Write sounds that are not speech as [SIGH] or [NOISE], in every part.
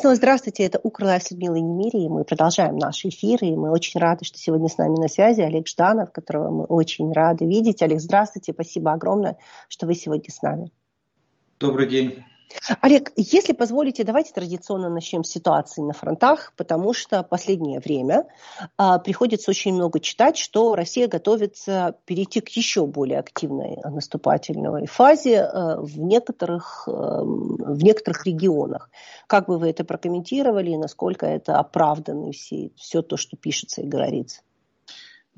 Снова здравствуйте, это Укрлайв с Людмилой Немири, и мы продолжаем наши эфиры, и мы очень рады, что сегодня с нами на связи Олег Жданов, которого мы очень рады видеть. Олег, здравствуйте, спасибо огромное, что вы сегодня с нами. Добрый день. Олег, если позволите, давайте традиционно начнем с ситуации на фронтах, потому что последнее время а, приходится очень много читать, что Россия готовится перейти к еще более активной наступательной фазе а, в, некоторых, а, в некоторых регионах. Как бы вы это прокомментировали и насколько это оправдано все, все то, что пишется и говорится?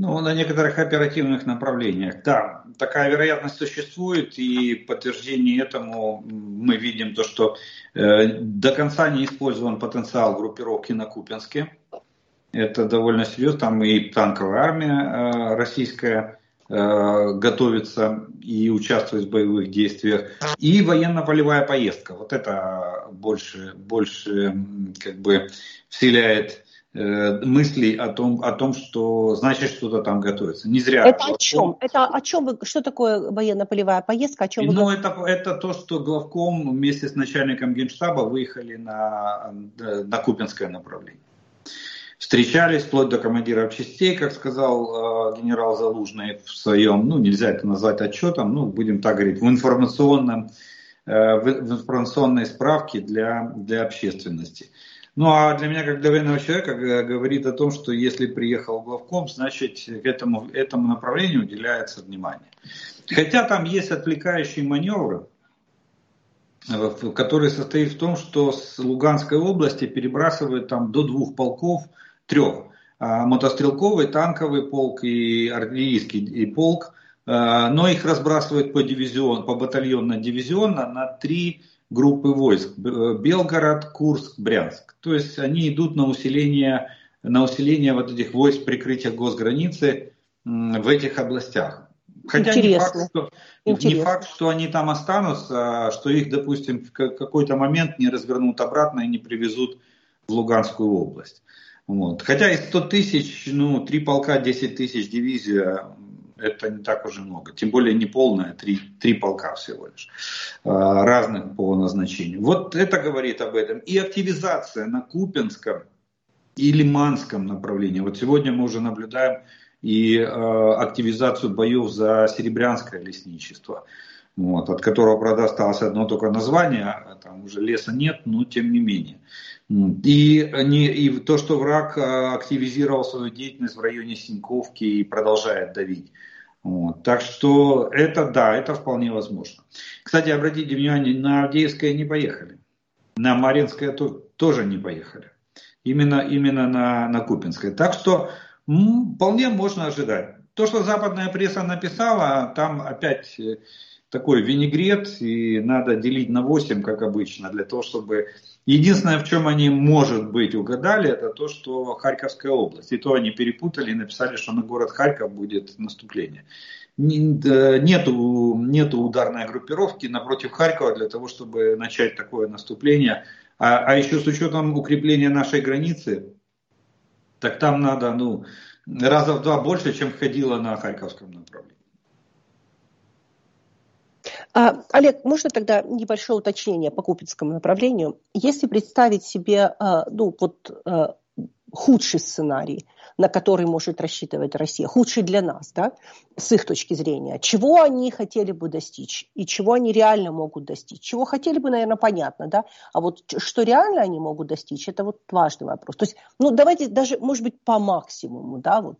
Ну, на некоторых оперативных направлениях, да, такая вероятность существует, и подтверждение этому мы видим то, что э, до конца не использован потенциал группировки на Купинске. Это довольно серьезно, там и танковая армия э, российская э, готовится и участвует в боевых действиях, и военно-полевая поездка. Вот это больше, больше как бы вселяет мыслей о том, о том, что значит что-то там готовится. Не зря. Это о чем? Это о чем? Вы, что такое военно-полевая поездка? О чем ну, вы... это, это то, что главком вместе с начальником генштаба выехали на, на Купинское направление. Встречались вплоть до командиров частей, как сказал э, генерал Залужный в своем, ну нельзя это назвать отчетом, ну будем так говорить, в информационном, э, в информационной справке для, для общественности. Ну а для меня, как для военного человека, говорит о том, что если приехал главком, значит к этому, этому направлению уделяется внимание. Хотя там есть отвлекающие маневры, который состоит в том, что с Луганской области перебрасывают там до двух полков, трех, а, мотострелковый, танковый полк и артиллерийский и полк, а, но их разбрасывают по дивизион, по батальонно-дивизионно на три группы войск. Э, Белгород, Курск, Брянск. То есть они идут на усиление, на усиление вот этих войск прикрытия госграницы в этих областях. Хотя не факт, что, не факт, что они там останутся, а что их, допустим, в какой-то момент не развернут обратно и не привезут в Луганскую область. Вот. Хотя из 100 тысяч, ну, три полка, 10 тысяч дивизия, это не так уже много. Тем более не полная, три, три полка всего лишь, а, разных по назначению. Вот это говорит об этом. И активизация на Купинском и Лиманском направлении. Вот сегодня мы уже наблюдаем и э, активизацию боев за Серебрянское лесничество, вот, от которого, правда, осталось одно только название, а там уже леса нет, но тем не менее. И, не, и то, что враг активизировал свою деятельность в районе Синьковки и продолжает давить. Вот. Так что это да, это вполне возможно. Кстати, обратите внимание, на Авдеевское не поехали. На Маринское то, тоже не поехали. Именно, именно на, на Купинское. Так что м, вполне можно ожидать. То, что западная пресса написала, там опять э, такой винегрет, и надо делить на 8, как обычно, для того, чтобы Единственное, в чем они, может быть, угадали, это то, что Харьковская область. И то они перепутали и написали, что на город Харьков будет наступление. Нету, нету ударной группировки напротив Харькова для того, чтобы начать такое наступление. А, а еще с учетом укрепления нашей границы, так там надо ну, раза в два больше, чем входило на Харьковском направлении. А, Олег, можно тогда небольшое уточнение по Купинскому направлению? Если представить себе а, ну, вот, а, худший сценарий, на который может рассчитывать Россия, худший для нас, да, с их точки зрения, чего они хотели бы достичь и чего они реально могут достичь. Чего хотели бы, наверное, понятно, да, а вот что реально они могут достичь, это вот важный вопрос. То есть, ну, давайте даже, может быть, по максимуму, да, вот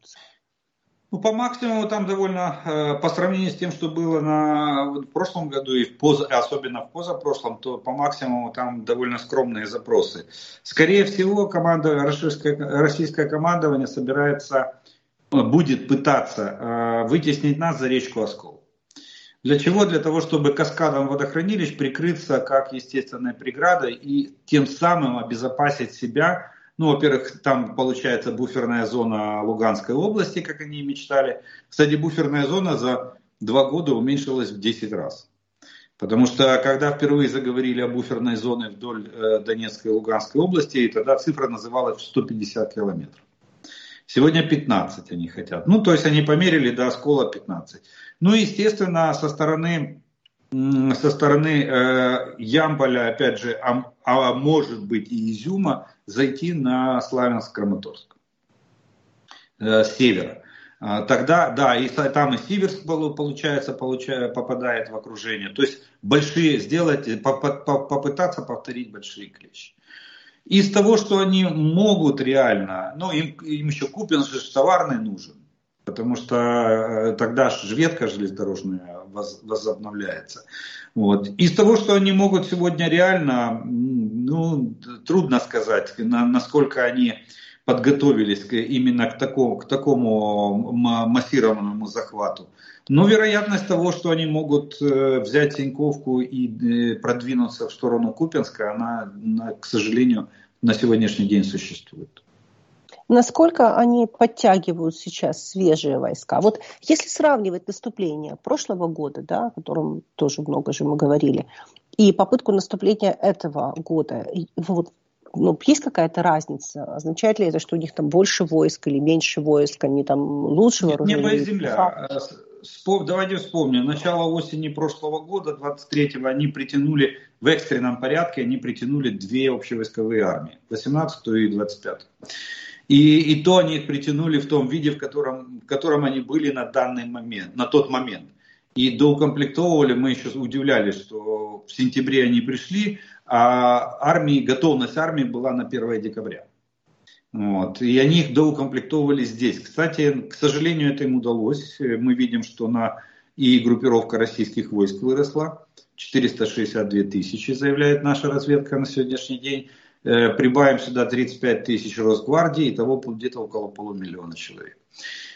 ну, по максимуму там довольно, э, по сравнению с тем, что было на, в прошлом году и в поз, особенно в позапрошлом, то по максимуму там довольно скромные запросы. Скорее всего, команда, российское, российское командование собирается, э, будет пытаться э, вытеснить нас за речку Оскол. Для чего? Для того, чтобы каскадом водохранилищ прикрыться как естественной преградой и тем самым обезопасить себя ну, во-первых, там получается буферная зона Луганской области, как они и мечтали. Кстати, буферная зона за два года уменьшилась в 10 раз. Потому что когда впервые заговорили о буферной зоне вдоль э, Донецкой и Луганской области, тогда цифра называлась в 150 километров. Сегодня 15 они хотят. Ну, то есть они померили до оскола 15. Ну, естественно, со стороны со стороны э, Ямполя, опять же, а, а может быть и Изюма, зайти на Славянск-Краматорск э, с севера. А, тогда, да, и там и Сиверск, получается, получает, попадает в окружение. То есть большие сделать, попытаться повторить большие клещи. Из того, что они могут реально, ну, им, им еще Купин же товарный нужен, потому что э, тогда ветка железнодорожная возобновляется. Вот. Из того, что они могут сегодня реально, ну, трудно сказать, насколько они подготовились именно к такому, к такому массированному захвату. Но вероятность того, что они могут э, взять Тиньковку и э, продвинуться в сторону Купинска, она, к сожалению, на сегодняшний день существует. Насколько они подтягивают сейчас свежие войска? Вот если сравнивать наступление прошлого года, да, о котором тоже много же мы говорили, и попытку наступления этого года, вот ну, есть какая-то разница? Означает ли это, что у них там больше войск или меньше войск, они там лучше вооружены? Небо и земля. Спом... Давайте вспомним. Начало осени прошлого года, 23-го, они притянули в экстренном порядке, они притянули две общевойсковые армии, 18-ю и 25-ю. И, и то они их притянули в том виде, в котором, в котором они были на данный момент, на тот момент. И доукомплектовывали, мы еще удивлялись, что в сентябре они пришли, а армии, готовность армии была на 1 декабря. Вот. И они их доукомплектовывали здесь. Кстати, к сожалению, это им удалось. Мы видим, что на и группировка российских войск выросла. 462 тысячи, заявляет наша разведка на сегодняшний день. Э, прибавим сюда 35 тысяч Росгвардии, и того где-то около полумиллиона человек.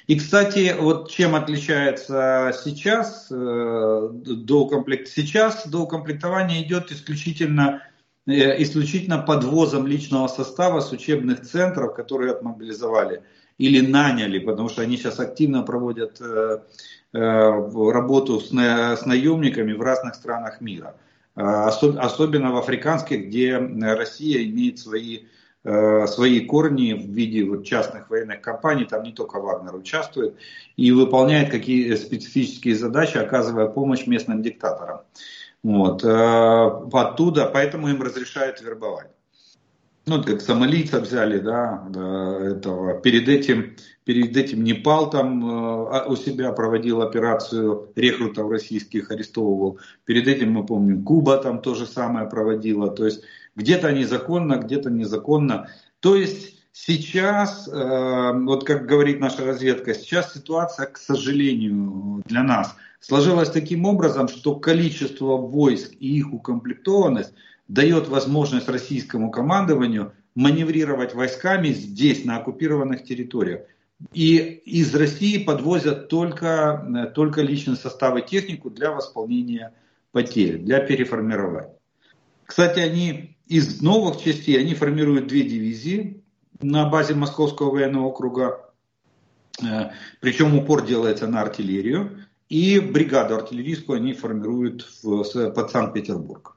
И, кстати, вот чем отличается сейчас э, доукомплект... Сейчас доукомплектование идет исключительно, э, исключительно подвозом личного состава с учебных центров, которые отмобилизовали или наняли, потому что они сейчас активно проводят э, э, работу с, на, с наемниками в разных странах мира. Особ, особенно в африканских, где Россия имеет свои свои корни в виде вот частных военных компаний, там не только Вагнер участвует, и выполняет какие специфические задачи, оказывая помощь местным диктаторам. Вот. Э, оттуда, поэтому им разрешают вербовать. Ну, как сомалийца взяли, да, этого. Перед этим, перед этим Непал там э, у себя проводил операцию рекрутов российских, арестовывал. Перед этим, мы помним, Куба там то же самое проводила. То есть где-то незаконно, где-то незаконно. То есть сейчас, э, вот как говорит наша разведка, сейчас ситуация, к сожалению, для нас сложилась таким образом, что количество войск и их укомплектованность дает возможность российскому командованию маневрировать войсками здесь, на оккупированных территориях. И из России подвозят только, э, только личный состав и технику для восполнения потерь, для переформирования. Кстати, они из новых частей, они формируют две дивизии на базе Московского военного округа, э, причем упор делается на артиллерию, и бригаду артиллерийскую они формируют в, под Санкт-Петербург.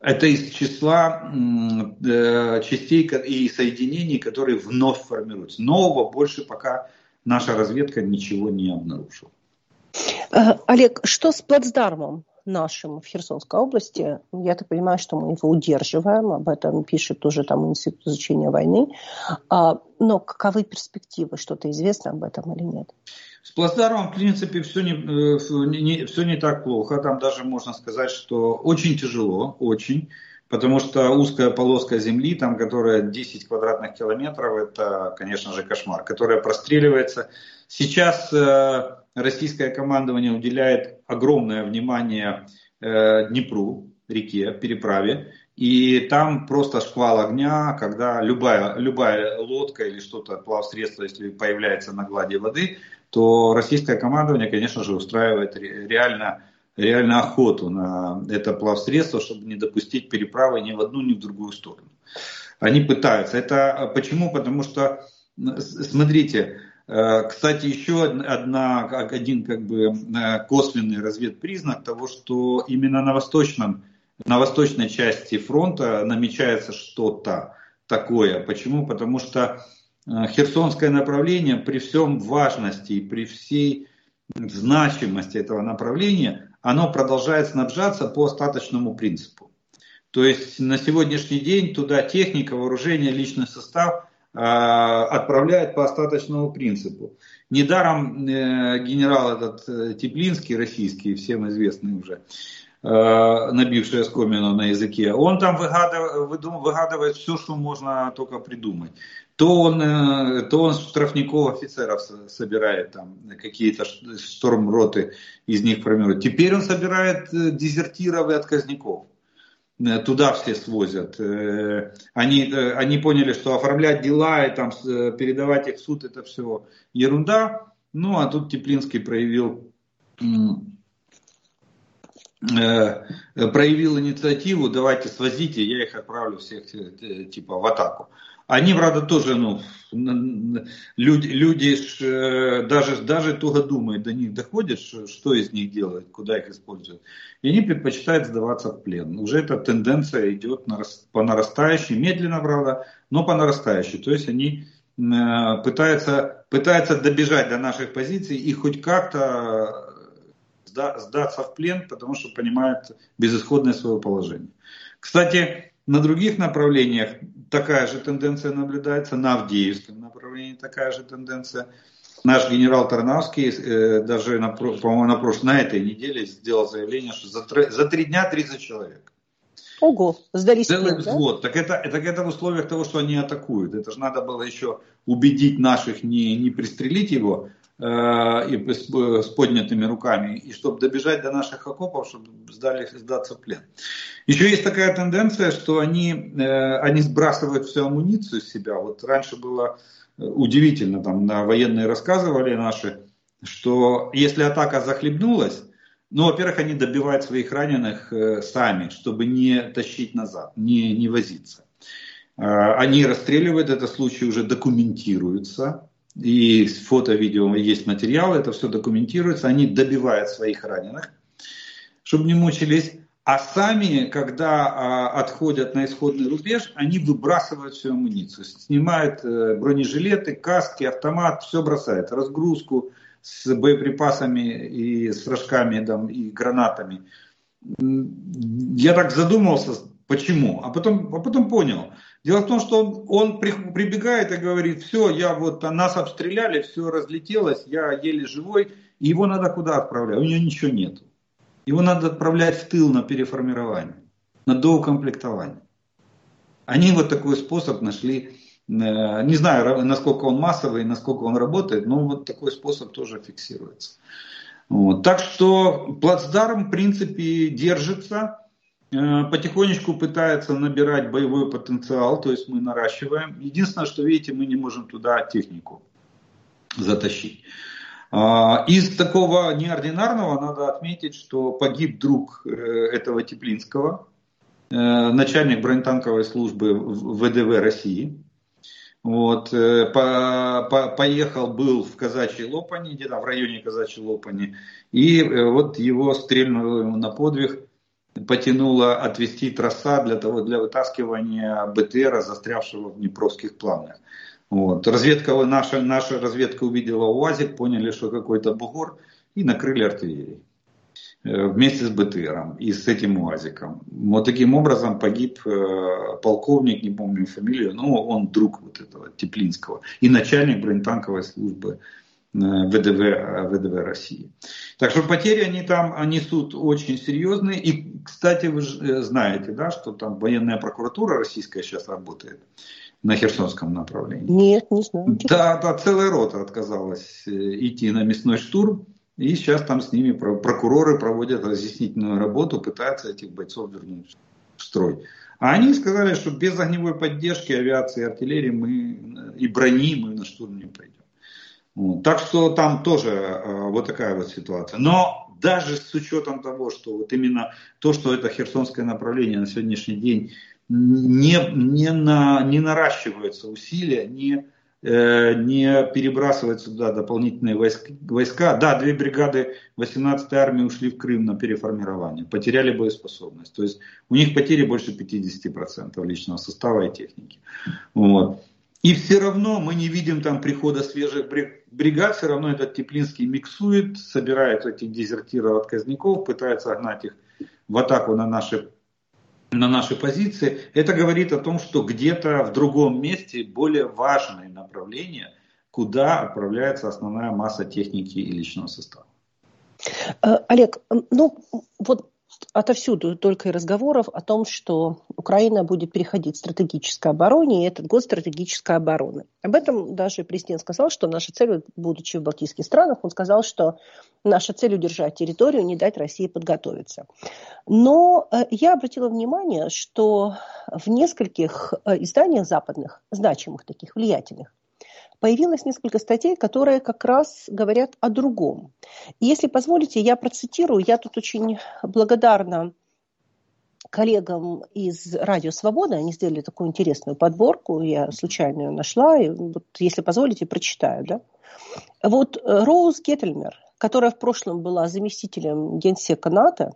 Это из числа э, частей и соединений, которые вновь формируются. Нового больше пока наша разведка ничего не обнаружила. Э, Олег, что с плацдармом? Нашим в Херсонской области. Я так понимаю, что мы его удерживаем, об этом пишет тоже там Институт изучения войны. А, но каковы перспективы? Что-то известно об этом или нет? С плацдармом, в принципе, все не, э, не, все не так плохо. Там даже можно сказать, что очень тяжело, очень. Потому что узкая полоска земли, там, которая 10 квадратных километров, это, конечно же, кошмар, которая простреливается. Сейчас э, российское командование уделяет огромное внимание э, Днепру, реке, переправе. И там просто шквал огня, когда любая, любая лодка или что-то, плавсредство, если появляется на глади воды, то российское командование, конечно же, устраивает реально, реально охоту на это плавсредство, чтобы не допустить переправы ни в одну, ни в другую сторону. Они пытаются. Это почему? Потому что, смотрите, кстати, еще одна, один как бы э, косвенный разведпризнак того, что именно на восточном, на восточной части фронта намечается что-то такое. Почему? Потому что э, Херсонское направление при всем важности и при всей значимости этого направления, оно продолжает снабжаться по остаточному принципу. То есть на сегодняшний день туда техника, вооружение, личный состав э, отправляет по остаточному принципу. Недаром э, генерал этот э, Теплинский, российский, всем известный уже, э, набивший оскомину на языке, он там выгадывает, все, что можно только придумать. То он, то он штрафников офицеров собирает, там какие-то штормроты из них формирует. Теперь он собирает дезертиров и отказников. Э, туда все свозят. Э, они, э, они поняли, что оформлять дела и там передавать их в суд это все ерунда. Ну а тут Теплинский проявил проявил инициативу, давайте свозите, я их отправлю всех типа в атаку. Они, правда, тоже, ну, люди, люди э, даже, даже туго думают, до них доходит, что из них делают, куда их используют. И они предпочитают сдаваться в плен. Уже эта тенденция идет по нарастающей, медленно, правда, но по нарастающей. То есть они э, пытаются, пытаются добежать до наших позиций и хоть как-то сдаться в плен, потому что понимают безысходное свое положение. Кстати, на других направлениях такая же тенденция наблюдается, на Авдеевском направлении такая же тенденция. Наш генерал Тарнавский э, даже, на, по-моему, на, прошлой, на этой неделе сделал заявление, что за, за три дня 30 человек. Ого, сдались Целый взвод. Да? Так, это, так это в условиях того, что они атакуют. Это же надо было еще убедить наших не, не пристрелить его, и с поднятыми руками, и чтобы добежать до наших окопов, чтобы сдали, сдаться в плен. Еще есть такая тенденция, что они, э, они сбрасывают всю амуницию с себя. Вот раньше было удивительно, там на военные рассказывали наши, что если атака захлебнулась, ну, во-первых, они добивают своих раненых э, сами, чтобы не тащить назад, не, не возиться. Они расстреливают, это случай уже документируется, и фото, видео есть материалы, это все документируется, они добивают своих раненых, чтобы не мучились, а сами, когда а, отходят на исходный рубеж, они выбрасывают всю амуницию, снимают э, бронежилеты, каски, автомат, все бросают, разгрузку с боеприпасами и с рожками там, и гранатами. Я так задумался, почему, а потом, а потом понял – Дело в том, что он, он прибегает и говорит, все, я вот нас обстреляли, все разлетелось, я еле живой, и его надо куда отправлять? У него ничего нет. Его надо отправлять в тыл на переформирование, на доукомплектование. Они вот такой способ нашли, э, не знаю, насколько он массовый, насколько он работает, но вот такой способ тоже фиксируется. Вот. Так что плацдарм в принципе держится. Э, потихонечку пытается набирать боевой потенциал, то есть мы наращиваем. Единственное, что видите, мы не можем туда технику затащить. А, из такого неординарного надо отметить, что погиб друг э, этого Теплинского, э, начальник бронетанковой службы ВДВ России. Вот, по, по, поехал, был в Казачьей Лопани, где-то в районе Казачьей Лопани, и вот его стрельнули на подвиг потянуло отвести троса для того, для вытаскивания БТРа, застрявшего в Днепровских плавнях. Вот. Разведка, наша, наша разведка увидела УАЗик, поняли, что какой-то бугор, и накрыли артиллерией э, вместе с БТРом и с этим УАЗиком. Вот таким образом погиб э, полковник, не помню фамилию, но он друг вот этого Теплинского и начальник бронетанковой службы ВДВ, ВДВ России. Так что потери они там несут очень серьезные. И, кстати, вы э, знаете, да, что там военная прокуратура российская сейчас работает на Херсонском направлении. Нет, не знаю. Да, да, целая рота отказалась э, идти на мясной штурм. И сейчас там с ними прокуроры проводят разъяснительную работу, пытаются этих бойцов вернуть в строй. А они сказали, что без огневой поддержки авиации артиллерии мы, и брони мы на штурм не пойдем. Так что там тоже э, вот такая вот ситуация. Но даже с учетом того, что вот именно то, что это херсонское направление на сегодняшний день не, не, на, не наращиваются усилия, не, э, не перебрасываются туда дополнительные войска. Да, две бригады 18-й армии ушли в Крым на переформирование, потеряли боеспособность. То есть у них потери больше 50% личного состава и техники. Вот. И все равно мы не видим там прихода свежих бригад, все равно этот Теплинский миксует, собирает этих дезертиров отказников, пытается гнать их в атаку на наши, на наши позиции. Это говорит о том, что где-то в другом месте более важные направления, куда отправляется основная масса техники и личного состава. Э, Олег, ну вот отовсюду только и разговоров о том, что Украина будет переходить в стратегическое обороне, и этот год стратегической обороны. Об этом даже президент сказал, что наша цель, будучи в Балтийских странах, он сказал, что наша цель удержать территорию, не дать России подготовиться. Но э, я обратила внимание, что в нескольких э, изданиях западных, значимых таких, влиятельных, появилось несколько статей, которые как раз говорят о другом. И если позволите, я процитирую, я тут очень благодарна коллегам из Радио Свобода, они сделали такую интересную подборку, я случайно ее нашла, и вот, если позволите, прочитаю. Да? Вот Роуз Геттельмер, которая в прошлом была заместителем генсека НАТО,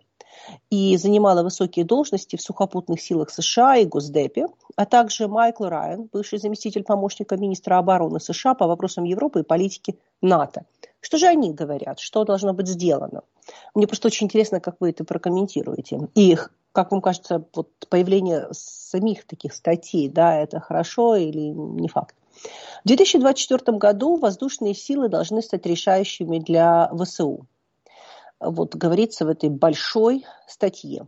и занимала высокие должности в сухопутных силах США и Госдепе, а также Майкл Райан, бывший заместитель помощника министра обороны США по вопросам Европы и политики НАТО. Что же они говорят? Что должно быть сделано? Мне просто очень интересно, как вы это прокомментируете. И как вам кажется, вот появление самих таких статей, да, это хорошо или не факт? В 2024 году воздушные силы должны стать решающими для ВСУ вот говорится в этой большой статье.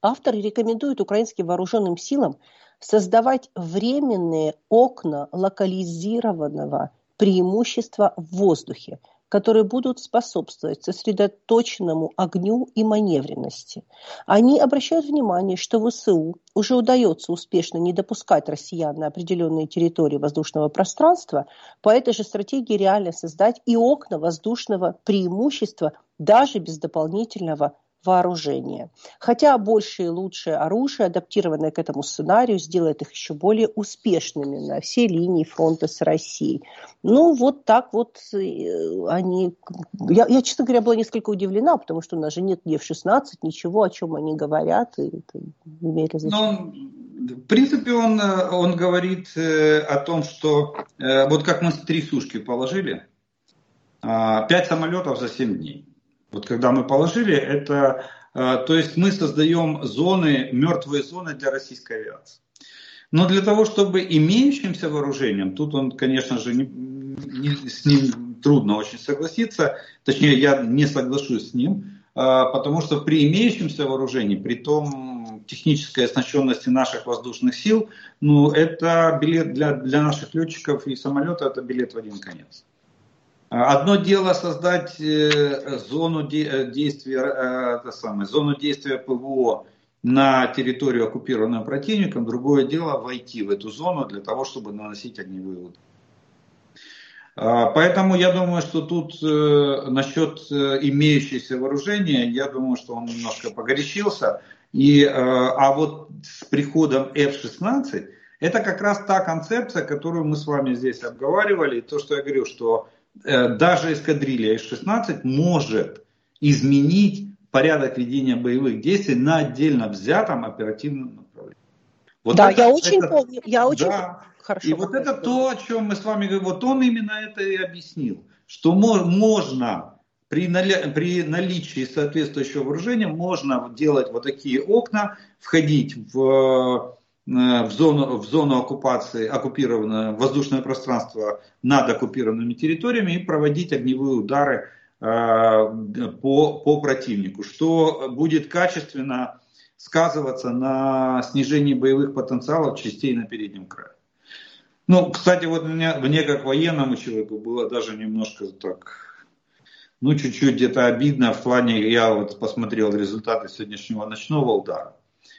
Автор рекомендует украинским вооруженным силам создавать временные окна локализированного преимущества в воздухе – которые будут способствовать сосредоточенному огню и маневренности. Они обращают внимание, что ВСУ уже удается успешно не допускать россиян на определенные территории воздушного пространства, по этой же стратегии реально создать и окна воздушного преимущества даже без дополнительного вооружения. Хотя большее и лучшее оружие, адаптированное к этому сценарию, сделает их еще более успешными на всей линии фронта с Россией. Ну, вот так вот э, они... Я, я честно говоря, была несколько удивлена, потому что у нас же нет ни F-16, ничего, о чем они говорят. И это имеет ну, в принципе, он, он говорит э, о том, что э, вот как мы три сушки положили, э, пять самолетов за семь дней. Вот когда мы положили, это, э, то есть мы создаем зоны, мертвые зоны для российской авиации. Но для того, чтобы имеющимся вооружением, тут он, конечно же, не, не, с ним трудно очень согласиться, точнее, я не соглашусь с ним, э, потому что при имеющемся вооружении, при том технической оснащенности наших воздушных сил, ну, это билет для, для наших летчиков и самолета, это билет в один конец. Одно дело создать э, зону э, действия, э, это самое, зону действия ПВО на территорию, оккупированную противником, другое дело войти в эту зону для того, чтобы наносить огневые удары. Поэтому я думаю, что тут насчет имеющейся вооружения, я думаю, что он немножко погорячился. И, а вот с приходом F-16, это как раз та концепция, которую мы с вами здесь обговаривали. И то, что я говорю, что даже эскадрилья С-16 может изменить порядок ведения боевых действий на отдельно взятом оперативном направлении. Вот да, это, я очень это, помню, я очень да, хорошо. И вот это то, о чем мы с вами говорим, вот он именно это и объяснил, что можно при, наличии, при наличии соответствующего вооружения можно делать вот такие окна, входить в Э, в зону, в зону оккупации, оккупированное воздушное пространство над оккупированными территориями и проводить огневые удары э, по, по противнику, что будет качественно сказываться на снижении боевых потенциалов частей на переднем крае. Ну, кстати, вот мне, мне как военному человеку было даже немножко так, ну, чуть-чуть где-то обидно в плане, я вот посмотрел результаты сегодняшнего ночного удара.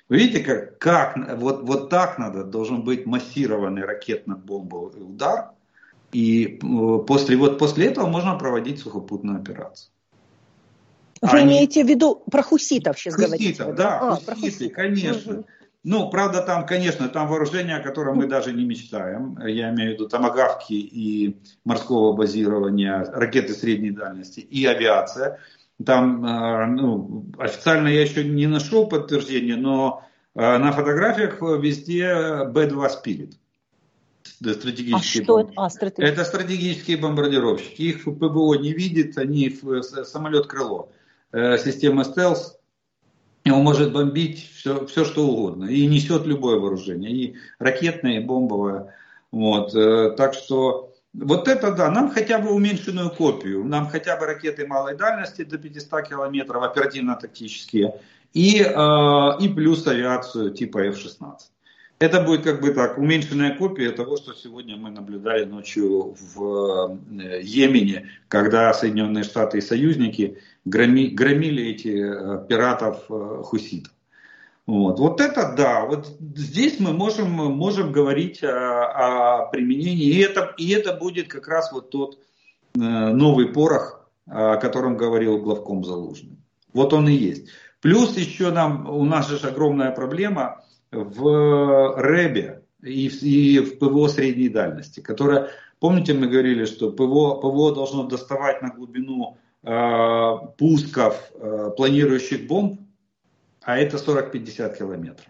Вы видите, как, как вот, вот так надо, должен быть массированный ракетно-бомбовый удар, и э, после, вот после этого можно проводить сухопутную операцию. Вы Они... имеете в виду про хуситов сейчас хуситов, говорите? Да, а, хуситы, хуситы, конечно. Угу. Ну, правда, там, конечно, там вооружение, о котором мы даже не мечтаем. Я имею в виду томогавки и морского базирования, ракеты средней дальности и авиация. Там э, ну, официально я еще не нашел подтверждения, но э, на фотографиях везде B2 Spirit. стратегические а что это? А, стратег... это стратегические бомбардировщики. Их ПВО не видит, они в самолет-крыло. Э, система стелс, он может бомбить все, все что угодно. И несет любое вооружение. И ракетное, и бомбовое. Вот. Э, так что вот это да, нам хотя бы уменьшенную копию, нам хотя бы ракеты малой дальности до 500 километров, оперативно-тактические, и, э, и плюс авиацию типа F-16. Это будет как бы так, уменьшенная копия того, что сегодня мы наблюдали ночью в э, Йемене, когда Соединенные Штаты и союзники громи, громили этих э, пиратов э, хуситов. Вот. вот это да, вот здесь мы можем, можем говорить о, о применении, и это, и это будет как раз вот тот э, новый порох, о котором говорил главком Залужный. Вот он и есть. Плюс еще нам, у нас же огромная проблема в РЭБе и в, и в ПВО средней дальности, которая, помните, мы говорили, что ПВО, ПВО должно доставать на глубину э, пусков э, планирующих бомб, а это 40-50 километров.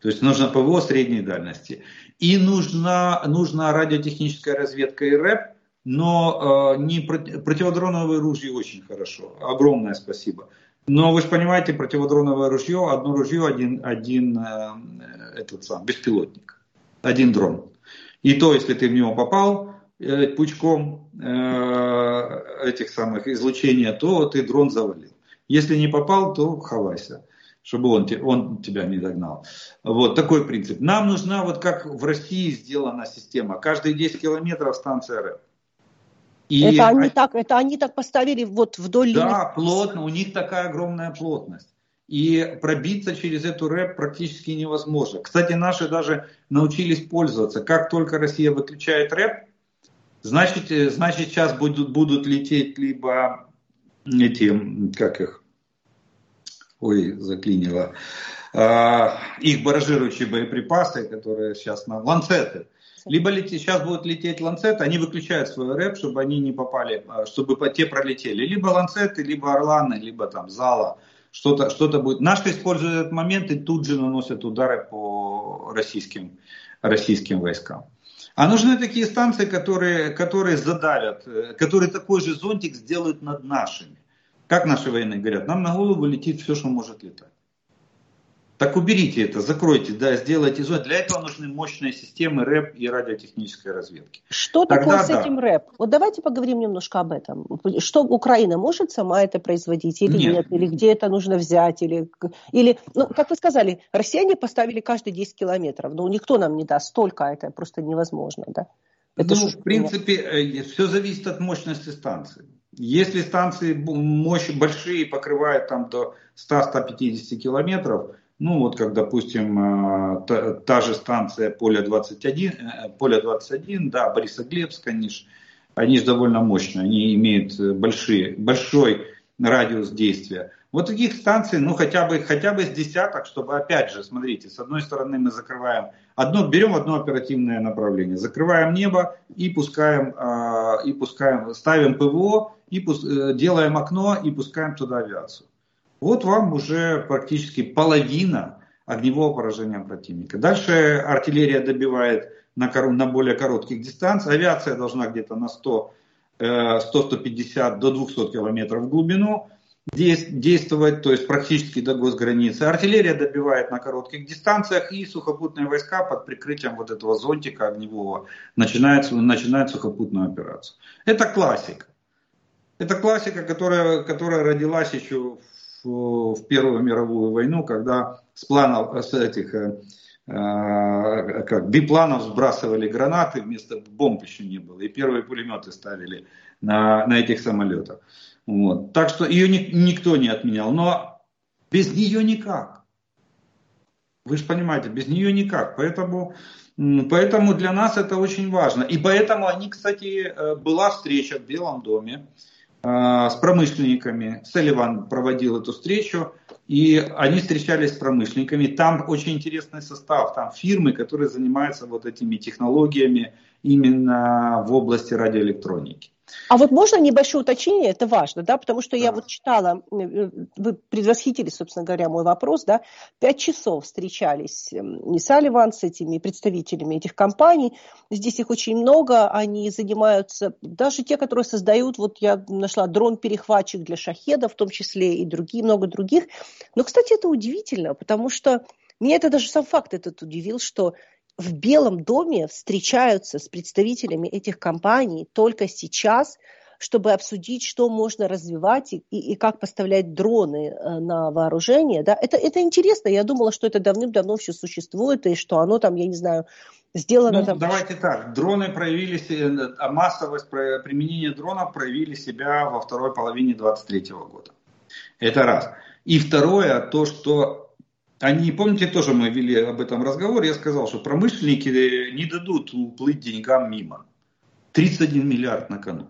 То есть нужно ПВО средней дальности. И нужна, нужна радиотехническая разведка и РЭБ, но э, не противодроновое ружье очень хорошо. Огромное спасибо. Но вы же понимаете, противодроновое ружье, одно ружье, один, один э, этот сам, беспилотник, один дрон. И то, если ты в него попал э, пучком э, этих самых излучения, то ты дрон завалил. Если не попал, то хавайся чтобы он, он тебя не догнал. Вот такой принцип. Нам нужна, вот как в России сделана система, каждые 10 километров станция РЭП. И это, они а... так, это они так поставили вот вдоль Да, линии. плотно, у них такая огромная плотность. И пробиться через эту рэп практически невозможно. Кстати, наши даже научились пользоваться. Как только Россия выключает рэп, значит, э, значит сейчас будут, будут лететь либо эти, как их, ой, заклинило, а, их баражирующие боеприпасы, которые сейчас на ланцеты. Либо лети, сейчас будут лететь ланцеты, они выключают свой рэп, чтобы они не попали, а, чтобы те пролетели. Либо ланцеты, либо орланы, либо там зала. Что-то что будет. Наши используют этот момент и тут же наносят удары по российским, российским войскам. А нужны такие станции, которые, которые задавят, э, которые такой же зонтик сделают над нашими. Как наши военные говорят, нам на голову летит все, что может летать. Так уберите это, закройте, да, сделайте зону. Для этого нужны мощные системы РЭП и радиотехнической разведки. Что Тогда, такое с да. этим РЭП? Вот давайте поговорим немножко об этом. Что Украина может сама это производить или нет? нет? Или где это нужно взять? Или, или, ну, как вы сказали, россияне поставили каждые 10 километров. Но никто нам не даст столько, а это просто невозможно, да? Это ну, в принципе, э, все зависит от мощности станции. Если станции мощь большие, покрывают там до 100-150 километров, ну вот как, допустим, а, та, та же станция Поле 21, э, Поле 21, да, Борисоглебск, они же они ж довольно мощные, они имеют большие, большой радиус действия. Вот таких станций, ну хотя бы, хотя бы с десяток, чтобы опять же, смотрите, с одной стороны мы закрываем, одно, берем одно оперативное направление, закрываем небо и пускаем, э, и пускаем, ставим ПВО, и э, делаем окно и пускаем туда авиацию. Вот вам уже практически половина огневого поражения противника. Дальше артиллерия добивает на, на более коротких дистанциях. Авиация должна где-то на 100, 100-150 до 200 километров в глубину действовать, то есть практически до госграницы. Артиллерия добивает на коротких дистанциях и сухопутные войска под прикрытием вот этого зонтика огневого начинают, начинают сухопутную операцию. Это классика. Это классика, которая, которая родилась еще в, в Первую мировую войну, когда с планов, с этих, э, э, как, бипланов сбрасывали гранаты, вместо бомб еще не было, и первые пулеметы ставили на, на этих самолетах. Вот. Так что ее ни, никто не отменял, но без нее никак. Вы же понимаете, без нее никак. Поэтому, поэтому для нас это очень важно. И поэтому они, кстати, э, была встреча в Белом доме с промышленниками. Селиван проводил эту встречу. и они встречались с промышленниками. Там очень интересный состав, там фирмы, которые занимаются вот этими технологиями именно в области радиоэлектроники. А вот можно небольшое уточнение, это важно, да, потому что да. я вот читала, э, э, вы предвосхитили, собственно говоря, мой вопрос, да, пять часов встречались не Салливан с этими представителями этих компаний, здесь их очень много, они занимаются, даже те, которые создают, вот я нашла дрон-перехватчик для шахеда, в том числе и другие, много других, но, кстати, это удивительно, потому что меня это даже сам факт этот удивил, что в Белом доме встречаются с представителями этих компаний только сейчас, чтобы обсудить, что можно развивать и, и, и как поставлять дроны э, на вооружение. Да? Это, это интересно. Я думала, что это давным-давно все существует, и что оно там, я не знаю, сделано ну, там. Давайте так. Дроны проявили, а массовость применения дронов проявили себя во второй половине 2023 года. Это раз. И второе, то, что они, помните, тоже мы вели об этом разговор, я сказал, что промышленники не дадут уплыть деньгам мимо. 31 миллиард на кону.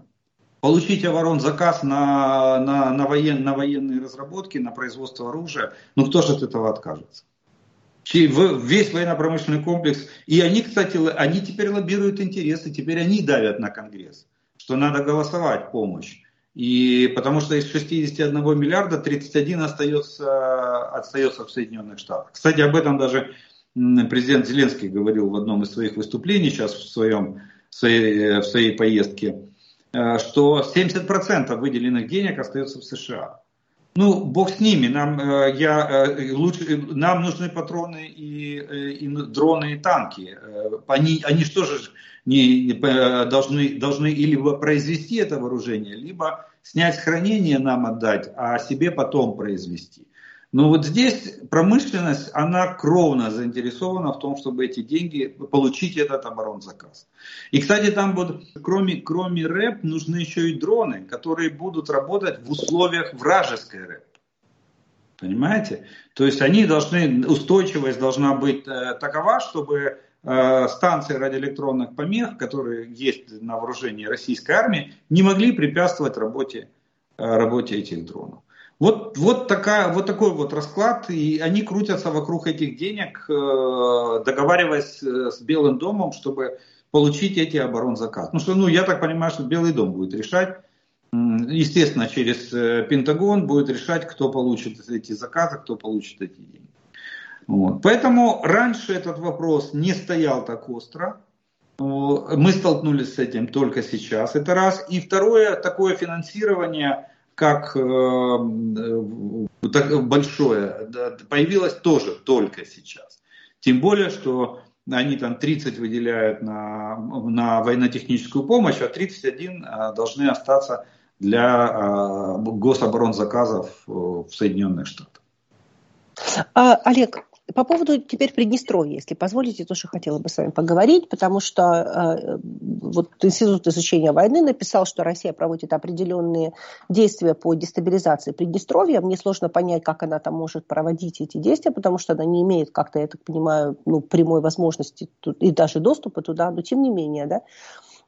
Получить оборон заказ на, на, на, воен, на военные разработки, на производство оружия, ну кто же от этого откажется? Весь военно-промышленный комплекс. И они, кстати, они теперь лоббируют интересы, теперь они давят на Конгресс, что надо голосовать помощь. И потому что из 61 миллиарда 31 остается, остается в Соединенных Штатах. Кстати, об этом даже президент Зеленский говорил в одном из своих выступлений сейчас в, своем, в, своей, в своей поездке, э, что 70% выделенных денег остается в США. Ну, бог с ними, нам, э, я, э, лучше, нам нужны патроны и, и дроны и танки. Они, они что же не, должны, должны либо произвести это вооружение, либо снять хранение нам отдать, а себе потом произвести. Но вот здесь промышленность, она кровно заинтересована в том, чтобы эти деньги, получить этот оборонзаказ. И, кстати, там будут, кроме, кроме РЭП, нужны еще и дроны, которые будут работать в условиях вражеской РЭП. Понимаете? То есть они должны, устойчивость должна быть э, такова, чтобы Э, станции радиоэлектронных помех, которые есть на вооружении российской армии, не могли препятствовать работе, э, работе этих дронов. Вот, вот, такая, вот такой вот расклад, и они крутятся вокруг этих денег, э, договариваясь с Белым домом, чтобы получить эти оборонзаказ. Ну что, ну я так понимаю, что Белый дом будет решать, естественно, через Пентагон будет решать, кто получит эти заказы, кто получит эти деньги. Вот. Поэтому раньше этот вопрос не стоял так остро. Мы столкнулись с этим только сейчас, это раз. И второе, такое финансирование, как э, так, большое, появилось тоже только сейчас. Тем более, что они там 30 выделяют на, на военно-техническую помощь, а 31 э, должны остаться для э, гособоронзаказов в Соединенных Штатах. А, Олег, по поводу теперь Приднестровья, если позволите, тоже хотела бы с вами поговорить, потому что э, вот Институт изучения войны написал, что Россия проводит определенные действия по дестабилизации Приднестровья. Мне сложно понять, как она там может проводить эти действия, потому что она не имеет, как-то, я так понимаю, ну, прямой возможности и даже доступа туда, но тем не менее, да.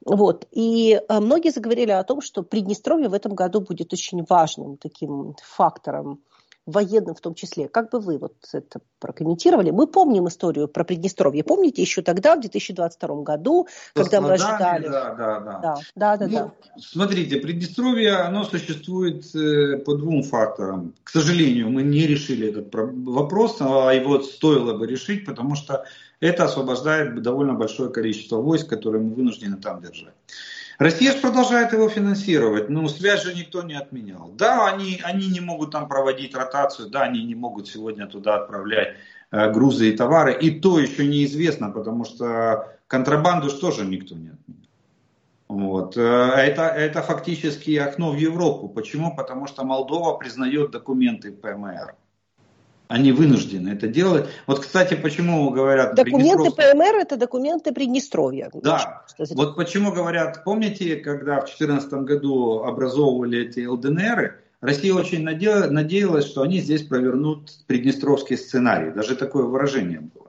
Вот. И э, многие заговорили о том, что Приднестровье в этом году будет очень важным таким фактором военным в том числе. Как бы вы вот это прокомментировали? Мы помним историю про Приднестровье. Помните, еще тогда, в 2022 году, Со когда мы ожидали... Да, да, да. да, да, да, ну, да. Смотрите, Приднестровье, оно существует э, по двум факторам. К сожалению, мы не решили этот вопрос, а его стоило бы решить, потому что это освобождает довольно большое количество войск, которые мы вынуждены там держать. Россия же продолжает его финансировать, ну связь же никто не отменял. Да, они, они не могут там проводить ротацию, да, они не могут сегодня туда отправлять э, грузы и товары, и то еще неизвестно, потому что контрабанду же тоже никто не отменял. Вот. Э, это, это фактически окно в Европу. Почему? Потому что Молдова признает документы ПМР. Они вынуждены это делать. Вот, кстати, почему говорят... Документы ПМР – это документы Приднестровья. Да. Вот почему говорят, помните, когда в 2014 году образовывали эти ЛДНР, Россия очень надеялась, что они здесь провернут приднестровский сценарий. Даже такое выражение было.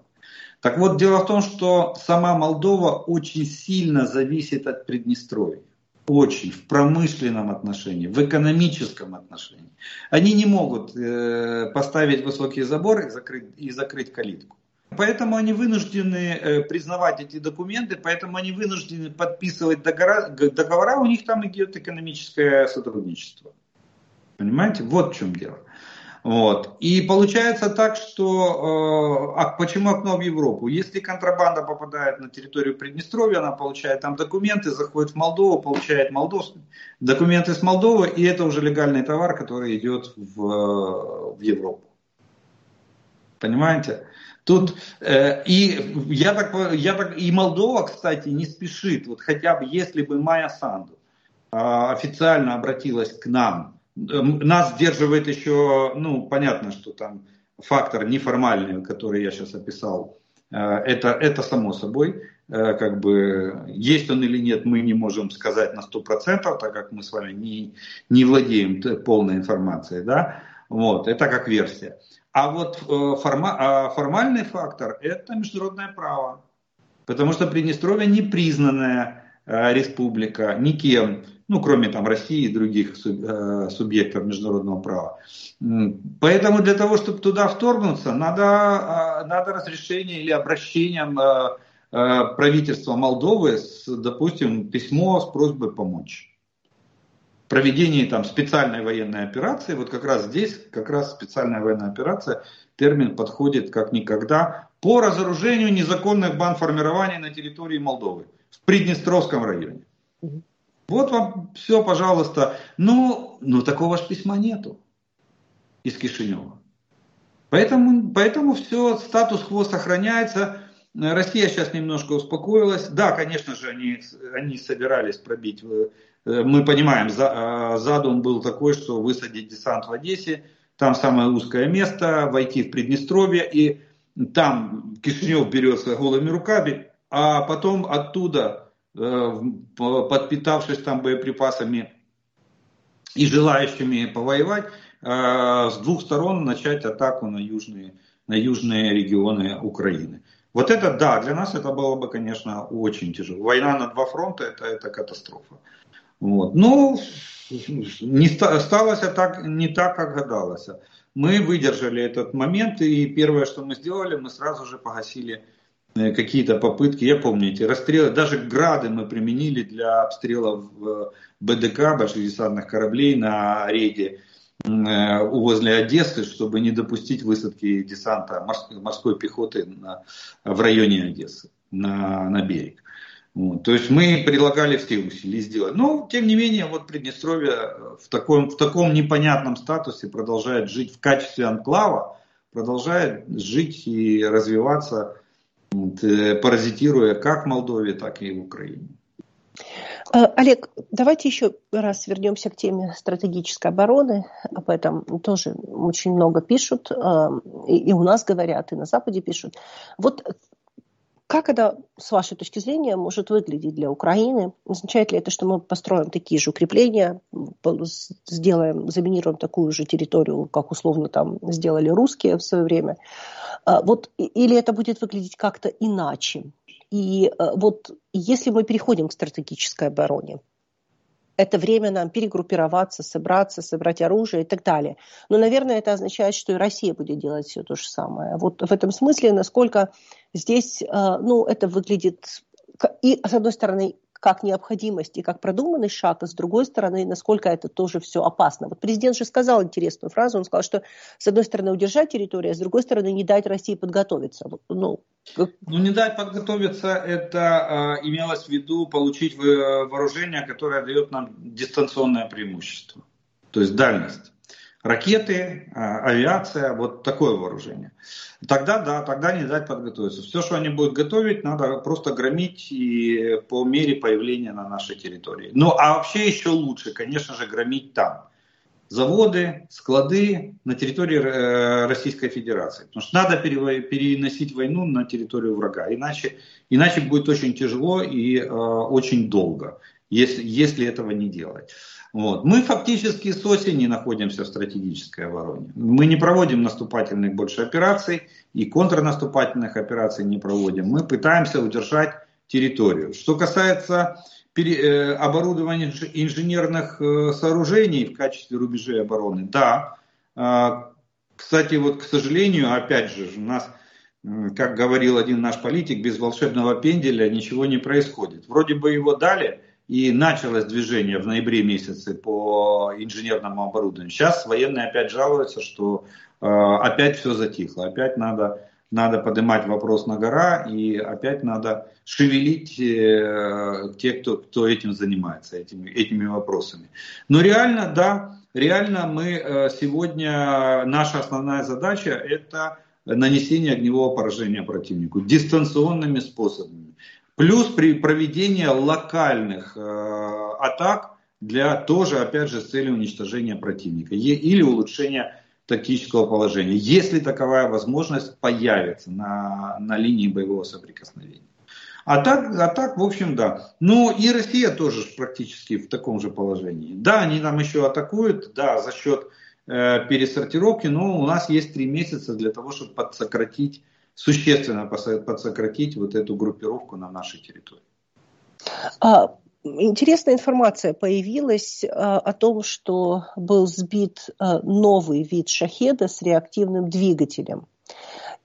Так вот, дело в том, что сама Молдова очень сильно зависит от Приднестровья. Очень в промышленном отношении, в экономическом отношении. Они не могут э, поставить высокий забор и закрыть, и закрыть калитку. Поэтому они вынуждены э, признавать эти документы, поэтому они вынуждены подписывать договора, договора, у них там идет экономическое сотрудничество. Понимаете? Вот в чем дело. Вот. И получается так, что э, а почему окно в Европу? Если контрабанда попадает на территорию Приднестровья, она получает там документы, заходит в Молдову, получает Молдов... документы с Молдовы, и это уже легальный товар, который идет в, в Европу. Понимаете? Тут э, и я так, я так и Молдова, кстати, не спешит. Вот хотя бы если бы Майя Санду э, официально обратилась к нам нас сдерживает еще, ну, понятно, что там фактор неформальный, который я сейчас описал, э, это, это само собой, э, как бы есть он или нет, мы не можем сказать на 100%, так как мы с вами не, не владеем полной информацией, да, вот, это как версия. А вот э, форма, а формальный фактор – это международное право, потому что Приднестровье не признанная республика никем, ну, кроме там России и других э, субъектов международного права. Поэтому для того, чтобы туда вторгнуться, надо, а, надо разрешение или обращение э, э, правительства Молдовы с, допустим, письмо с просьбой помочь. Проведение там специальной военной операции, вот как раз здесь, как раз специальная военная операция, термин подходит как никогда по разоружению незаконных бандформирований на территории Молдовы в Приднестровском районе. Вот вам все, пожалуйста. Но, но такого же письма нету из Кишинева. Поэтому, поэтому все, статус-кво сохраняется. Россия сейчас немножко успокоилась. Да, конечно же, они, они собирались пробить. Э, мы понимаем, э, задум был такой, что высадить десант в Одессе, там самое узкое место, войти в Приднестровье, и там Кишинев берется голыми руками, а потом оттуда подпитавшись там боеприпасами и желающими повоевать, э, с двух сторон начать атаку на южные, на южные регионы Украины. Вот это, да, для нас это было бы, конечно, очень тяжело. Война на два фронта это, это катастрофа. Вот. Ну, не сталось так, не так, как гадалось. Мы выдержали этот момент, и первое, что мы сделали, мы сразу же погасили Э, какие-то попытки, я помню эти расстрелы, даже грады мы применили для обстрелов э, БДК, больших десантных кораблей на рейде э, возле Одессы, чтобы не допустить высадки десанта морской, морской пехоты на, в районе Одессы, на, на берег. Вот. То есть мы предлагали все усилия сделать. Но, тем не менее, вот Приднестровье в таком, в таком непонятном статусе продолжает жить в качестве анклава, продолжает жить и развиваться Э, паразитируя как в Молдове, так и в Украине. Э, Олег, давайте еще раз вернемся к теме стратегической обороны. Об этом тоже очень много пишут, э, и у нас говорят, и на Западе пишут. Вот как это, с вашей точки зрения, может выглядеть для Украины? Означает ли это, что мы построим такие же укрепления, сделаем, заминируем такую же территорию, как условно там сделали русские в свое время? А, вот, или это будет выглядеть как-то иначе? И а, вот если мы переходим к стратегической обороне, это время нам перегруппироваться, собраться, собрать оружие и так далее. Но, наверное, это означает, что и Россия будет делать все то же самое. Вот в этом смысле, насколько здесь, а, ну, это выглядит и, с одной стороны, как необходимость и как продуманный шаг, а с другой стороны, насколько это тоже все опасно. Вот президент же сказал интересную фразу, он сказал, что с одной стороны удержать территорию, а с другой стороны не дать России подготовиться. Ну, ну не дать подготовиться, это э, имелось в виду получить вооружение, которое дает нам дистанционное преимущество, то есть дальность ракеты, а, авиация, вот такое вооружение. Тогда да, тогда не дать подготовиться. Все, что они будут готовить, надо просто громить и по мере появления на нашей территории. Ну а вообще еще лучше, конечно же, громить там. Заводы, склады на территории э, Российской Федерации. Потому что надо переносить войну на территорию врага. Иначе, иначе будет очень тяжело и э, очень долго, если, если этого не делать. Вот. Мы фактически с осени находимся в стратегической обороне. Мы не проводим наступательных больше операций и контрнаступательных операций не проводим. Мы пытаемся удержать территорию. Что касается оборудование инженерных сооружений в качестве рубежей обороны? Да. А, кстати, вот, к сожалению, опять же, у нас, как говорил один наш политик, без волшебного пенделя ничего не происходит. Вроде бы его дали, и началось движение в ноябре месяце по инженерному оборудованию. Сейчас военные опять жалуются, что э, опять все затихло, опять надо, надо поднимать вопрос на гора и опять надо шевелить э, тех, кто, кто этим занимается, этими, этими вопросами. Но реально, да, реально мы э, сегодня, наша основная задача это нанесение огневого поражения противнику дистанционными способами. Плюс при проведении локальных э, атак для тоже, опять же, с целью уничтожения противника или улучшения тактического положения, если таковая возможность появится на, на линии боевого соприкосновения. А так, а так, в общем, да. Ну и Россия тоже практически в таком же положении. Да, они нам еще атакуют, да, за счет э, пересортировки, но у нас есть три месяца для того, чтобы подсократить существенно подсократить вот эту группировку на нашей территории. А, интересная информация появилась а, о том, что был сбит а, новый вид шахеда с реактивным двигателем.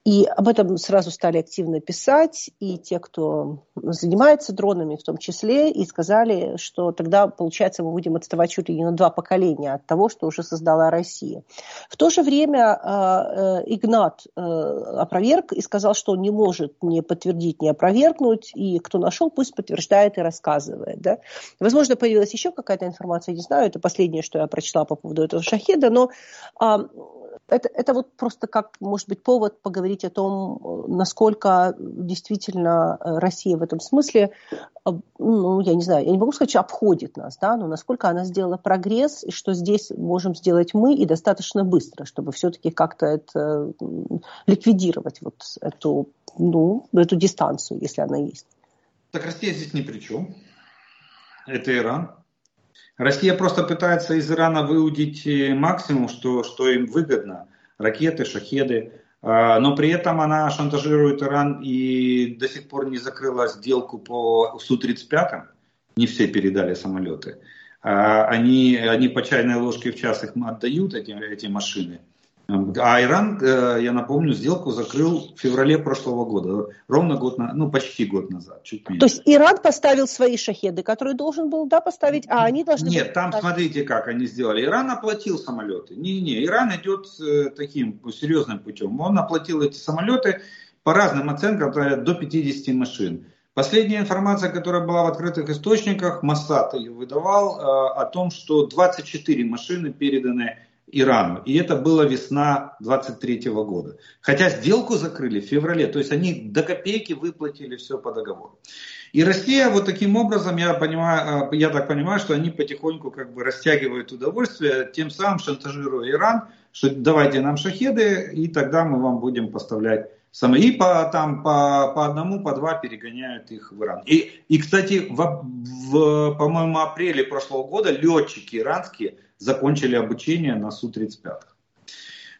И об этом сразу стали активно писать, и те, кто занимается дронами в том числе, и сказали, что тогда, получается, мы будем отставать чуть ли не на два поколения от того, что уже создала Россия. В то же время э, Игнат э, опроверг и сказал, что он не может не подтвердить, не опровергнуть, и кто нашел, пусть подтверждает и рассказывает. Да? Возможно, появилась еще какая-то информация, не знаю, это последнее, что я прочла по поводу этого шахеда, но это, это вот просто как, может быть, повод поговорить о том, насколько действительно э, Россия в этом смысле, э, ну, я не знаю, я не могу сказать, что обходит нас, да, но насколько она сделала прогресс, и что здесь можем сделать мы, и достаточно быстро, чтобы все-таки как-то это ликвидировать, вот эту, ну, эту дистанцию, если она есть. Так Россия здесь ни при чем. Это Иран. Россия просто пытается из Ирана выудить э, максимум, что, что им выгодно. Ракеты, шахеды. А, но при этом она шантажирует Иран и до сих пор не закрыла сделку по Су-35. Не все передали самолеты. А, они, они по чайной ложке в час их отдают, эти, эти машины. А Иран, э, я напомню, сделку закрыл в феврале прошлого года, ровно год, на, ну почти год назад, чуть меньше. То есть Иран поставил свои шахеды, которые должен был, да, поставить, а они должны Нет, были... там смотрите, как они сделали. Иран оплатил самолеты. Не-не, Иран идет э, таким серьезным путем. Он оплатил эти самолеты по разным оценкам, до 50 машин. Последняя информация, которая была в открытых источниках, Моссад ее выдавал э, о том, что 24 машины переданы Ирану. И это была весна 23 года. Хотя сделку закрыли в феврале. То есть они до копейки выплатили все по договору. И Россия вот таким образом, я, понимаю, э, я так понимаю, что они потихоньку как бы растягивают удовольствие, тем самым шантажируя Иран, что давайте нам шахеды, и тогда мы вам будем поставлять самые. И по, там, по, по одному, по два перегоняют их в Иран. И, и кстати, в, в, по-моему, апреле прошлого года летчики иранские закончили обучение на Су-35.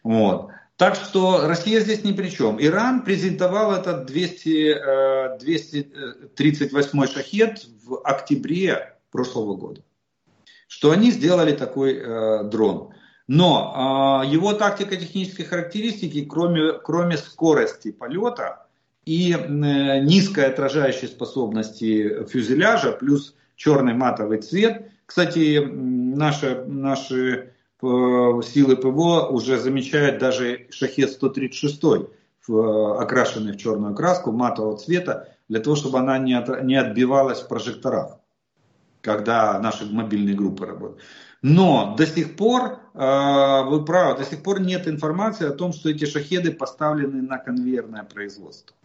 Вот. Так что Россия здесь ни при чем. Иран презентовал этот 200, 238 шахет в октябре прошлого года. Что они сделали такой э, дрон. Но э, его тактико-технические характеристики, кроме, кроме скорости полета и э, низкой отражающей способности фюзеляжа, плюс черный матовый цвет, кстати, наши, наши э, силы ПВО уже замечают даже Шахет-136, окрашенный в черную краску матового цвета, для того, чтобы она не, от, не отбивалась в прожекторах, когда наши мобильные группы работают. Но до сих пор, э, вы правы, до сих пор нет информации о том, что эти шахеды поставлены на конвейерное производство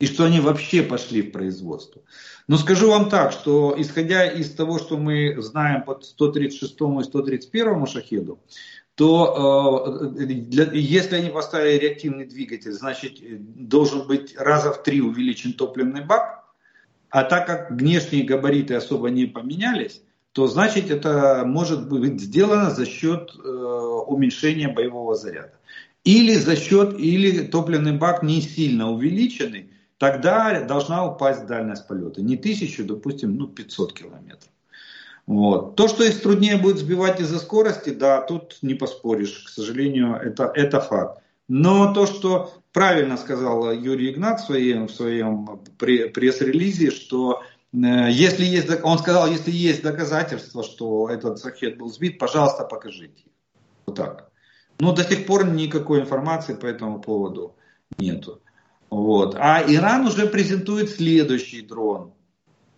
и что они вообще пошли в производство. Но скажу вам так, что исходя из того, что мы знаем под 136 и 131 шахеду, то э, для, если они поставили реактивный двигатель, значит должен быть раза в три увеличен топливный бак, а так как внешние габариты особо не поменялись, то значит это может быть сделано за счет э, уменьшения боевого заряда. Или за счет, или топливный бак не сильно увеличенный, тогда должна упасть дальность полета. Не тысячу, допустим, ну 500 километров. Вот. То, что их труднее будет сбивать из-за скорости, да, тут не поспоришь, к сожалению, это, это факт. Но то, что правильно сказал Юрий Игнат в своем, в своем пресс-релизе, что э, если есть, он сказал, если есть доказательства, что этот сахет был сбит, пожалуйста, покажите. Вот так. Но до сих пор никакой информации по этому поводу нету. Вот. А Иран уже презентует следующий дрон.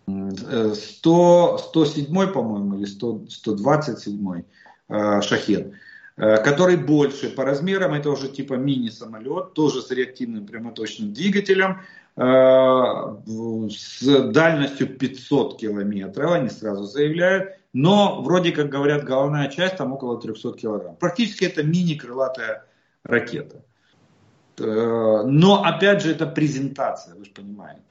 100, 107, по-моему, или 100, 127 э, шахет, э, который больше по размерам, это уже типа мини-самолет, тоже с реактивным прямоточным двигателем, э, с дальностью 500 километров, они сразу заявляют, но вроде как говорят, головная часть там около 300 килограмм. Практически это мини-крылатая ракета. Но опять же это презентация, вы же понимаете.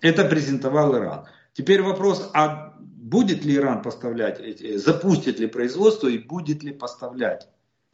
Это презентовал Иран. Теперь вопрос, а будет ли Иран поставлять, запустит ли производство и будет ли поставлять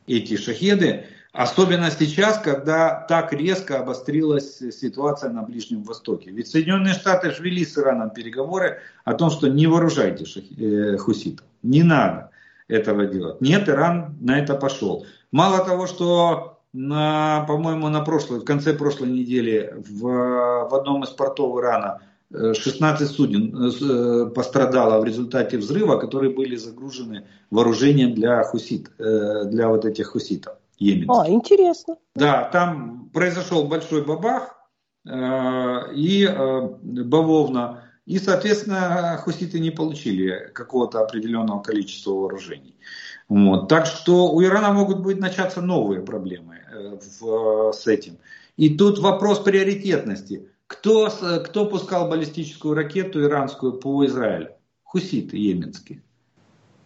эти шахеды, особенно сейчас, когда так резко обострилась ситуация на Ближнем Востоке. Ведь Соединенные Штаты же вели с Ираном переговоры о том, что не вооружайте э, хуситов, не надо этого делать. Нет, Иран на это пошел. Мало того, что на, по-моему, на прошлой, в конце прошлой недели в, в одном из портов Ирана 16 суден э, э, пострадало в результате взрыва, которые были загружены вооружением для хусит, э, для вот этих хуситов. Йеменских. А, интересно. Да, там произошел большой бабах и бавовна. И, соответственно, хуситы не получили какого-то определенного количества вооружений. Вот. Так что у Ирана могут быть начаться новые проблемы в, с этим. И тут вопрос приоритетности. Кто, кто пускал баллистическую ракету иранскую по Израилю? Хуситы йеменские.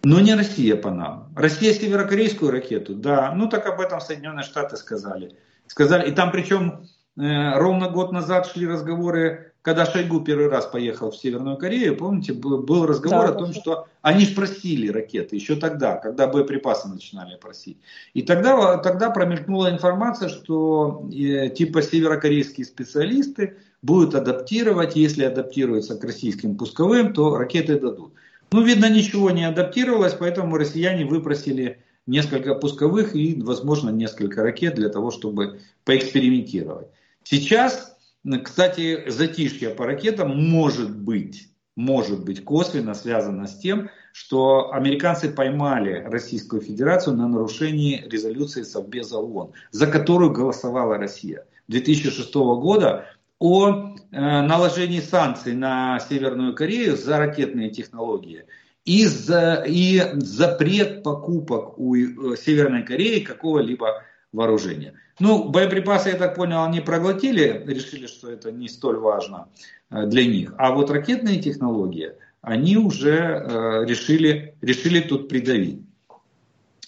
Но не Россия по нам. Россия северокорейскую ракету, да. Ну так об этом Соединенные Штаты сказали. Сказали, и там причем э, ровно год назад шли разговоры когда Шойгу первый раз поехал в Северную Корею, помните, был разговор да, о том, что они же просили ракеты еще тогда, когда боеприпасы начинали просить. И тогда, тогда промелькнула информация, что э, типа северокорейские специалисты будут адаптировать, если адаптируются к российским пусковым, то ракеты дадут. Ну, видно, ничего не адаптировалось, поэтому россияне выпросили несколько пусковых и, возможно, несколько ракет для того, чтобы поэкспериментировать. Сейчас кстати, затишье по ракетам может быть, может быть косвенно связано с тем, что американцы поймали Российскую Федерацию на нарушении резолюции Совбеза ООН, за которую голосовала Россия. 2006 года о э, наложении санкций на Северную Корею за ракетные технологии и, за, и запрет покупок у э, Северной Кореи какого-либо вооружения. Ну, боеприпасы, я так понял, они проглотили, решили, что это не столь важно э, для них. А вот ракетные технологии, они уже э, решили, решили тут придавить.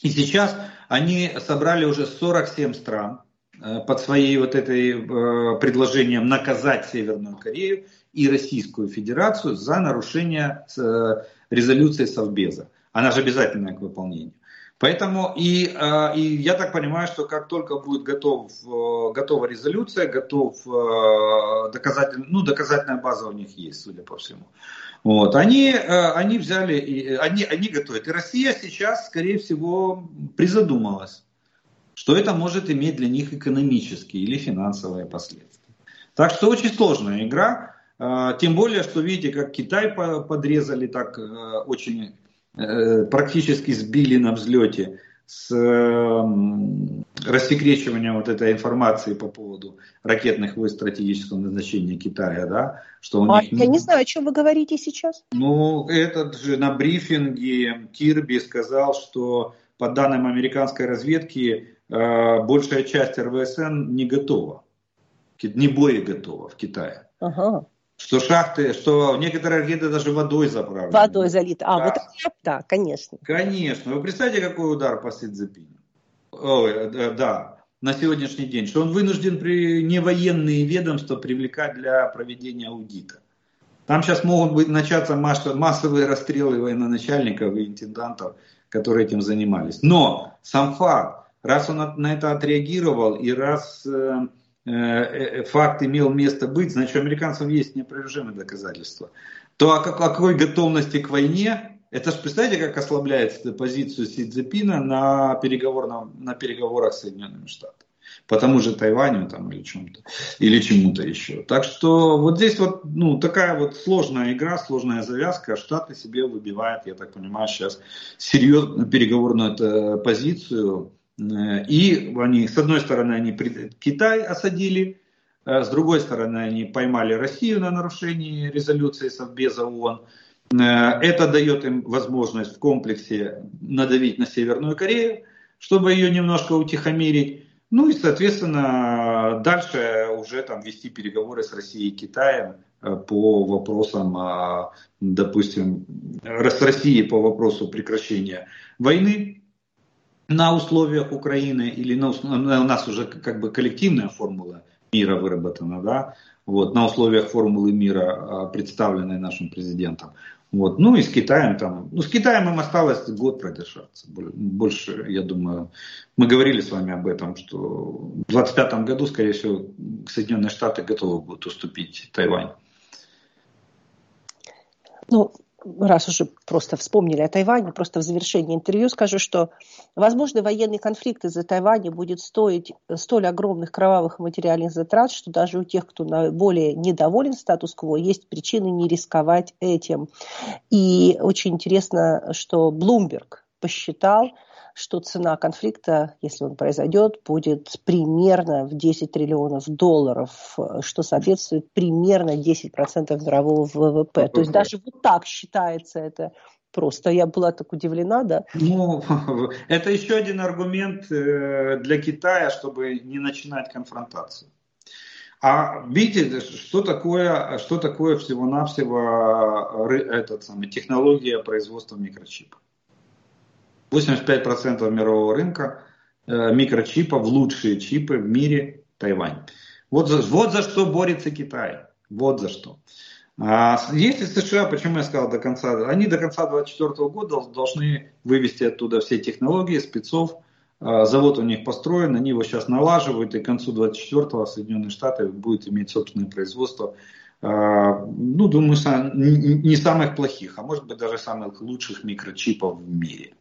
И сейчас они собрали уже 47 стран э, под своей вот этой предложением наказать Северную Корею и Российскую Федерацию за нарушение резолюции Совбеза. Она же обязательная к выполнению. Поэтому и, а, и я так понимаю, что как только будет готов, э, готова резолюция, готов э, доказатель, ну, доказательная база у них есть, судя по всему. Вот. Они, э, они взяли, они, они готовят. И Россия сейчас, скорее всего, призадумалась, что это может иметь для них экономические или финансовые последствия. Так что очень сложная игра. Тем более, что видите, как Китай подрезали так очень Э, практически сбили на взлете с эм, рассекречиванием вот этой информации по поводу ракетных войск стратегического назначения Китая, да, что у а, них... Я не знаю, о чем вы говорите сейчас. Ну, этот же на брифинге Кирби сказал, что по данным американской разведки э, большая часть РВСН не готова, не боеготова в Китае. Ага. Что шахты, что некоторые ракеты даже водой заправлены. Водой залиты. А, да. вот это, да, конечно. Конечно. Вы представьте, какой удар по Сидзепину? Ой, э, да, на сегодняшний день. Что он вынужден при невоенные ведомства привлекать для проведения аудита. Там сейчас могут быть начаться массовые расстрелы военачальников и интендантов, которые этим занимались. Но сам факт, раз он на это отреагировал и раз э, факт имел место быть, значит, у американцев есть неопровержимые доказательства. То о какой готовности к войне, это же представьте, как ослабляет позицию Си Цзепина на, переговорном, на переговорах с Соединенными Штатами по тому же Тайваню там, или, чем-то, или чему-то еще. Так что вот здесь вот ну, такая вот сложная игра, сложная завязка. Штаты себе выбивают, я так понимаю, сейчас серьезную переговорную э, позицию. Э, и они, с одной стороны, они Китай осадили, э, с другой стороны, они поймали Россию на нарушении резолюции Совбеза ООН. Это дает им возможность в комплексе надавить на Северную Корею, чтобы ее немножко утихомирить. Ну и, соответственно, дальше уже там вести переговоры с Россией и Китаем э, по вопросам, а, допустим, с Россией по вопросу прекращения войны на условиях Украины или на, у нас уже как бы коллективная формула мира выработана, да, вот, на условиях формулы мира, а, представленной нашим президентом. Вот. Ну и с Китаем там, ну с Китаем им осталось год продержаться. Больше, я думаю, мы говорили с вами об этом, что в 2025 году, скорее всего, Соединенные Штаты готовы будут уступить Тайвань. Ну, раз уже просто вспомнили о Тайване, просто в завершении интервью скажу, что, возможно, военный конфликт из-за Тайваня будет стоить столь огромных кровавых материальных затрат, что даже у тех, кто более недоволен статус-кво, есть причины не рисковать этим. И очень интересно, что Блумберг посчитал, что цена конфликта, если он произойдет, будет примерно в 10 триллионов долларов, что соответствует примерно 10% мирового ВВП. То есть даже вот так считается это просто. Я была так удивлена, да. Ну, [LAUGHS] это еще один аргумент э, для Китая, чтобы не начинать конфронтацию. А видите, что такое, что такое всего-навсего э, этот самый, технология производства микрочипов? 85% мирового рынка э, микрочипов, лучшие чипы в мире Тайвань. Вот за, вот за что борется Китай. Вот за что. А если США, почему я сказал до конца, они до конца 2024 года должны вывести оттуда все технологии, спецов. А, завод у них построен, они его сейчас налаживают, и к концу 2024 Соединенные Штаты будут иметь собственное производство. А, ну, думаю, не самых плохих, а может быть даже самых лучших микрочипов в мире.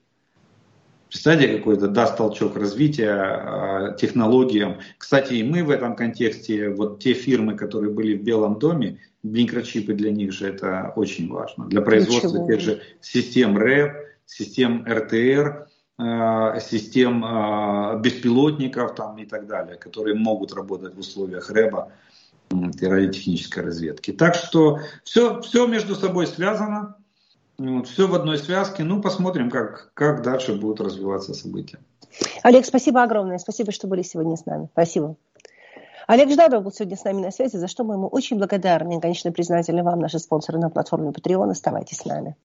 Представьте, какой-то даст толчок развития э, технологиям. Кстати, и мы в этом контексте, вот те фирмы, которые были в Белом доме, микрочипы для них же это очень важно. Для производства Ничего. тех же систем РЭП, систем РТР, э, систем э, беспилотников там, и так далее, которые могут работать в условиях РЭБа и радиотехнической разведки. Так что все, все между собой связано. Вот, все в одной связке. Ну, посмотрим, как, как дальше будут развиваться события. Олег, спасибо огромное. Спасибо, что были сегодня с нами. Спасибо. Олег Жданов был сегодня с нами на связи, за что мы ему очень благодарны и, конечно, признательны вам, наши спонсоры на платформе Patreon. Оставайтесь с нами.